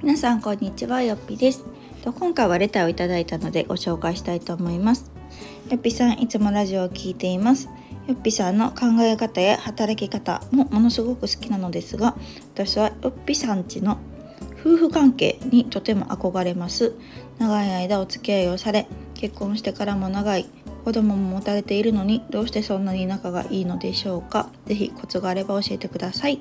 皆さんこんにちはよっぴです。今回はレターをいただいたのでご紹介したいと思います。よっぴさんいつもラジオを聞いています。よっぴさんの考え方や働き方もものすごく好きなのですが私はよっぴさんちの夫婦関係にとても憧れます。長い間お付き合いをされ結婚してからも長い子供も持たれているのにどうしてそんなに仲がいいのでしょうか？是非コツがあれば教えてください。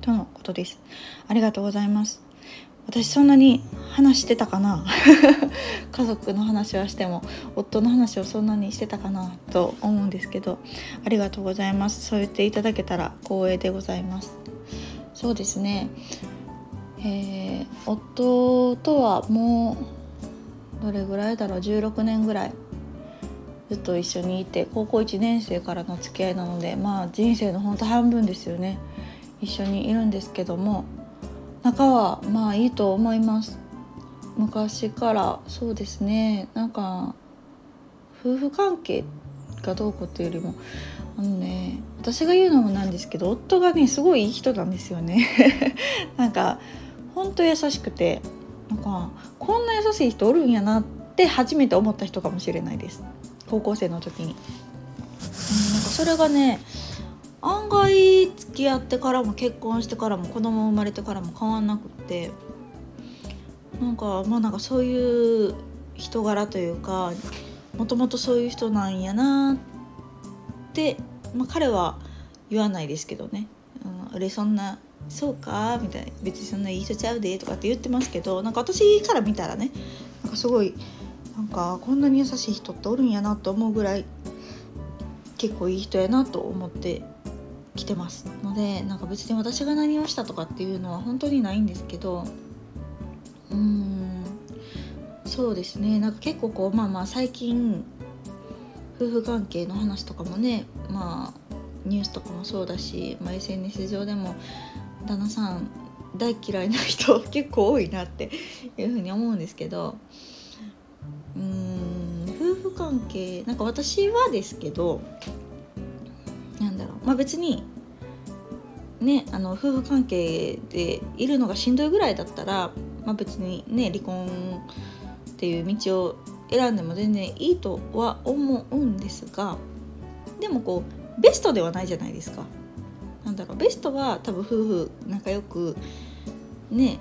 とのことです。ありがとうございます。私そんなに話してたかな？家族の話はしても夫の話をそんなにしてたかな？と思うんですけどありがとうございます。そう言っていただけたら光栄でございます。そうですね。えー、夫とはもうどれぐらいだろう？16年ぐらい。ずっと一緒にいて高校1年生からの付き合いなのでまあ人生のほんと半分ですよね。一緒にいるんですけども仲はまあいいと思います。昔からそうですね。なんか夫婦関係がどうこうっていうよりもあのね私が言うのもなんですけど夫がねすごいいい人なんですよね。なんかほんと優しくてなんかこんな優しい人おるんやなって初めて思った人かもしれないです。高校生の時に、うん、なんかそれがね案外付き合ってからも結婚してからも子供生まれてからも変わんなくって。なんかまあなんかそういう人柄というかもともとそういう人なんやなって、まあ、彼は言わないですけどね「うん、俺そんなそうか?」みたいな「別にそんないい人ちゃうで」とかって言ってますけどなんか私から見たらねなんかすごいなんかこんなに優しい人っておるんやなと思うぐらい結構いい人やなと思って来てます。のでなんか別に私が何をしたとかっていうのは本当にないんですけどうーんそうですね。なんか結構こうまあまあ最近夫婦関係の話とかもねまあニュースとかもそうだし、まあ、SNS 上でも旦那さん大嫌いな人結構多いなっていうふうに思うんですけど関係なんか私はですけど何だろうまあ、別にねあの夫婦関係でいるのがしんどいぐらいだったら、まあ、別にね離婚っていう道を選んでも全然いいとは思うんですがでもこうベストではないじゃないですか。なんだろうベストは多分夫婦仲良くね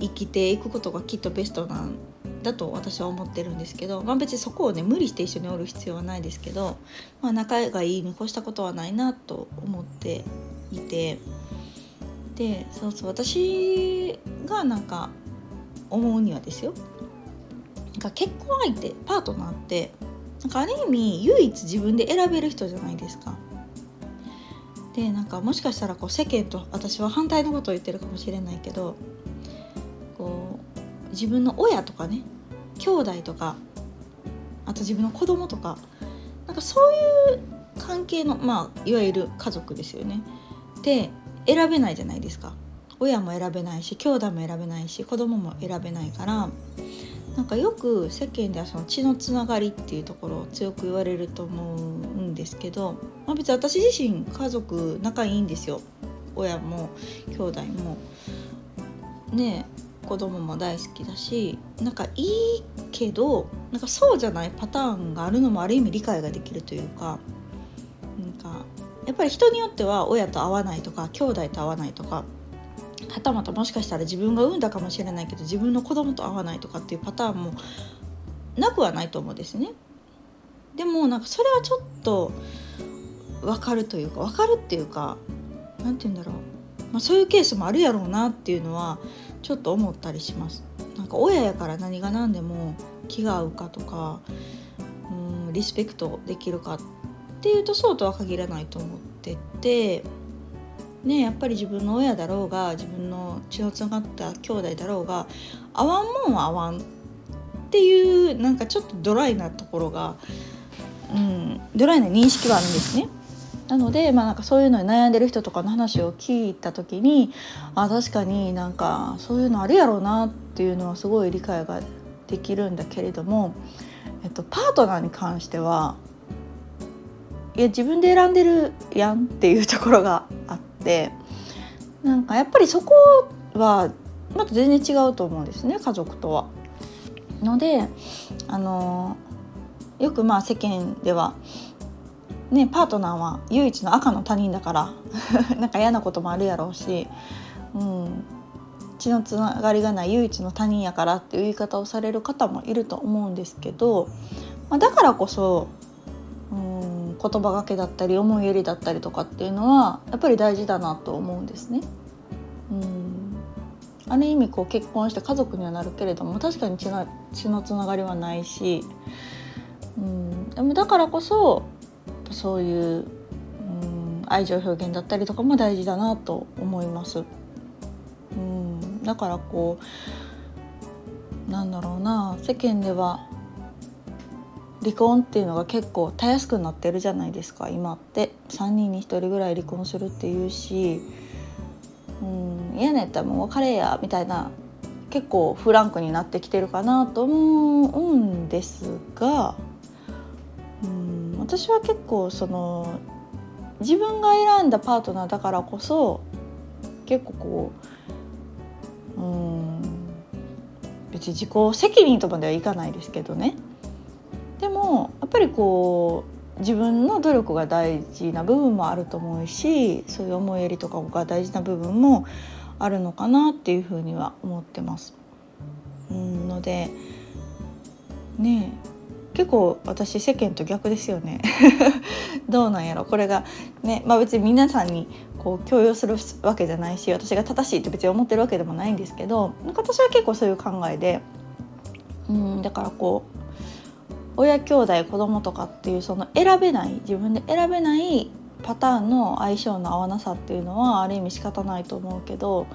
生きていくことがきっとベストなんだと私は思ってるんですけど、まあ、別にそこをね無理して一緒におる必要はないですけど、まあ、仲がいいに越したことはないなと思っていてでそうそう私がなんか思うにはですよなんか結婚相手パートナーってなんかある意味唯一自分で選べる人じゃないですか。でなんかもしかしたらこう世間と私は反対のことを言ってるかもしれないけど自分の親とかね兄弟とかあと自分の子供とかなんかそういう関係のまあいわゆる家族ですよね。で選べないじゃないですか。親も選べないし兄弟も選べないし子供も選べないからなんかよく世間ではその血のつながりっていうところを強く言われると思うんですけど、まあ、別に私自身家族仲いいんですよ。親も兄弟も。ね子供も大好きだしなんかいいけどなんかそうじゃないパターンがあるのもある意味理解ができるというかなんかやっぱり人によっては親と会わないとか兄弟と会わないとかはたまたもしかしたら自分が産んだかもしれないけど自分の子供と会わないとかっていうパターンもなくはないと思うんですね。でもなんかそれはちょっと分かるというか分かるっていうか何て言うんだろう、まあ、そういうケースもあるやろうなっていうのはちょっと思ったりしますなんか親やから何が何でも気が合うかとかうんリスペクトできるかっていうとそうとは限らないと思っててねやっぱり自分の親だろうが自分の血のつながった兄弟だろうが合わんもんは合わんっていうなんかちょっとドライなところが、うん、ドライな認識はあるんですね。なので、まあ、なんかそういうのに悩んでる人とかの話を聞いた時にあ確かになんかそういうのあるやろうなっていうのはすごい理解ができるんだけれども、えっと、パートナーに関してはいや自分で選んでるやんっていうところがあってなんかやっぱりそこはまた全然違うと思うんですね家族とは。のであのよくまあ世間ではねパートナーは唯一の赤の他人だから なんか嫌なこともあるやろうし、うん、血のつながりがない唯一の他人やからっていう言い方をされる方もいると思うんですけど、まあ、だからこそうん言葉がけだったり思いやりだったりとかっていうのはやっぱり大事だなと思うんですね。うん。ある意味こう結婚して家族にはなるけれども確かに血の血のつながりはないし、うん、でもだからこそそういう、うん、愛情表現だったりとかも大事だなと思います。うんだからこうなんだろうな世間では離婚っていうのが結構たやすくなってるじゃないですか今って3人に1人ぐらい離婚するっていうしうん嫌なやったらもう別れやみたいな結構フランクになってきてるかなと思うんですが私は結構その自分が選んだパートナーだからこそ結構こううん別に自己責任とまではいかないですけどねでもやっぱりこう自分の努力が大事な部分もあると思うしそういう思いやりとかが大事な部分もあるのかなっていうふうには思ってます。うんのでねえ結構私世間と逆ですよね。どうなんやろ。これがねまあ別に皆さんにこう強要するわけじゃないし私が正しいって別に思ってるわけでもないんですけど私は結構そういう考えでうんだからこう親兄弟子供とかっていうその選べない自分で選べないパターンの相性の合わなさっていうのはある意味仕方ないと思うけど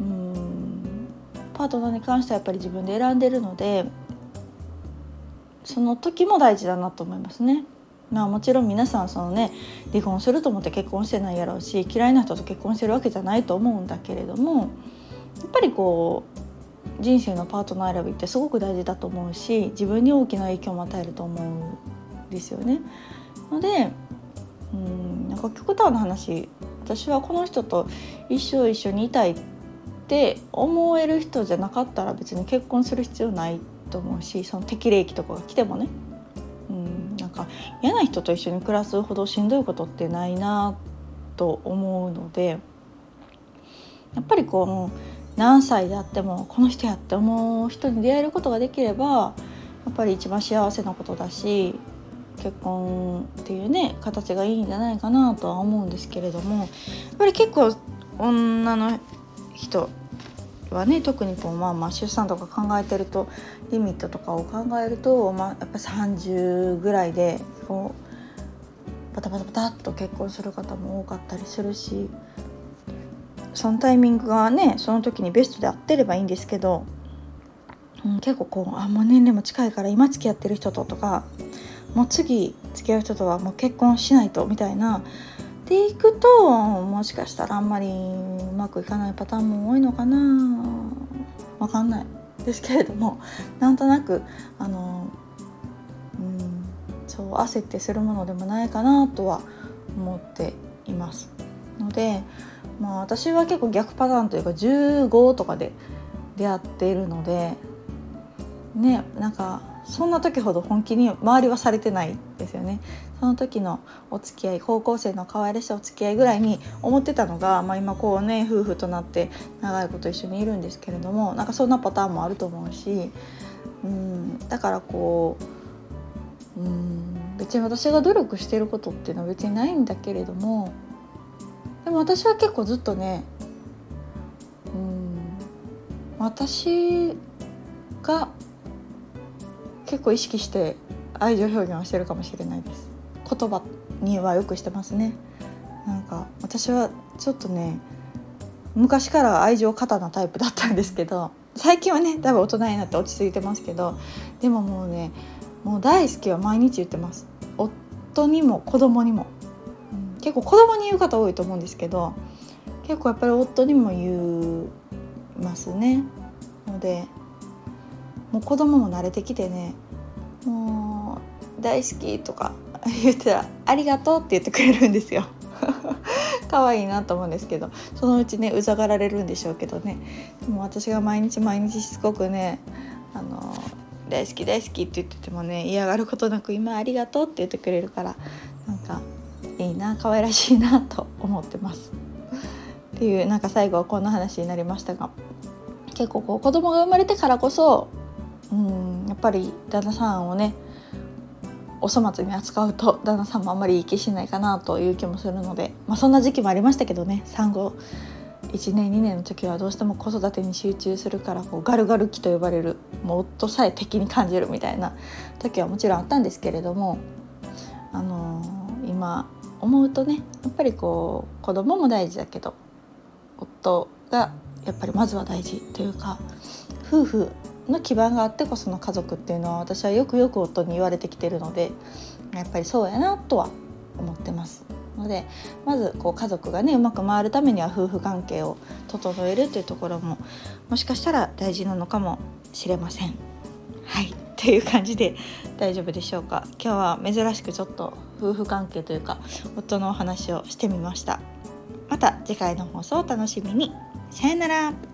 うんパートナーに関してはやっぱり自分で選んでるのでその時も大事だなと思いますね。まあもちろん皆さんそのね離婚すると思って結婚してないやろうし嫌いな人と結婚してるわけじゃないと思うんだけれどもやっぱりこう人生のパートナー選びってすごく大事だと思うし自分に大きな影響も与えると思うんですよね。のでうんなんか極端な話私はこの人と一生一緒にいたいって思える人じゃなかったら別に結婚する必要ないと思うしその適齢期とかが来てもね。うんなんか嫌な人と一緒に暮らすほどしんどいことってないなと思うのでやっぱりこう何歳であってもこの人やって思う人に出会えることができればやっぱり一番幸せなことだし結婚っていうね形がいいんじゃないかなとは思うんですけれどもやっぱり結構女の人はね特にこう、まあ、まあ出産とか考えてるとリミットとかを考えると、まあ、やっぱ30ぐらいでこうバタバタバタっと結婚する方も多かったりするしそのタイミングがねその時にベストで合ってればいいんですけど、うん、結構こうあもう年齢も近いから今付き合ってる人ととかもう次付き合う人とはもう結婚しないとみたいな。でいくともしかしたらあんまりまくいかないパターンも多いのかな。わかんない。ですけれどもなんとなくあのうんそう焦ってするものでもないかなとは思っています。のでまあ私は結構逆パターンというか15とかで出会っているのでねなんかそんな時ほど本気に周りはされてないですよね。その時のお付き合い高校生の可愛らしいお付き合いぐらいに思ってたのが、まあ、今こうね夫婦となって長いこと一緒にいるんですけれどもなんかそんなパターンもあると思うしうんだからこううん別に私が努力してることっていうのは別にないんだけれどもでも私は結構ずっとねうん私が結構意識して愛情表現をしてるかもしれないです。言葉にはよくしてますね。なんか私はちょっとね昔から愛情過多なタイプだったんですけど最近はねだいぶ大人になって落ち着いてますけどでももうねもう大好きは毎日言ってます。夫にも子供にも、うん、結構子供に言う方多いと思うんですけど結構やっぱり夫にも言いますね。のでもう子供も慣れてきてねもう大好きとか 言ったら「ありがとう」って言ってくれるんですよ。可愛いなと思うんですけどそのうちねうざがられるんでしょうけどねでも私が毎日毎日しつこくねあの大好き大好きって言っててもね嫌がることなく今ありがとうって言ってくれるからなんかいいな可愛らしいなと思ってます。っていうなんか最後はこんな話になりましたが結構こう子供が生まれてからこそうんやっぱり旦那さんをねお粗末に扱うと旦那さんもあんまりいい気しないかなという気もするので、まあ、そんな時期もありましたけどね産後1年2年の時はどうしても子育てに集中するからこうガルガル期と呼ばれるもう夫さえ敵に感じるみたいな時はもちろんあったんですけれども、あのー、今思うとねやっぱりこう子供も大事だけど夫がやっぱりまずは大事というか夫婦の基盤があってこその家族っていうのは私はよくよく夫に言われてきてるのでやっぱりそうやなとは思ってます。のでまずこう家族がねうまく回るためには夫婦関係を整えるというところももしかしたら大事なのかもしれません。はい。っていう感じで大丈夫でしょうか。今日は珍しくちょっと夫婦関係というか夫のお話をしてみました。また次回の放送をお楽しみに。さよなら。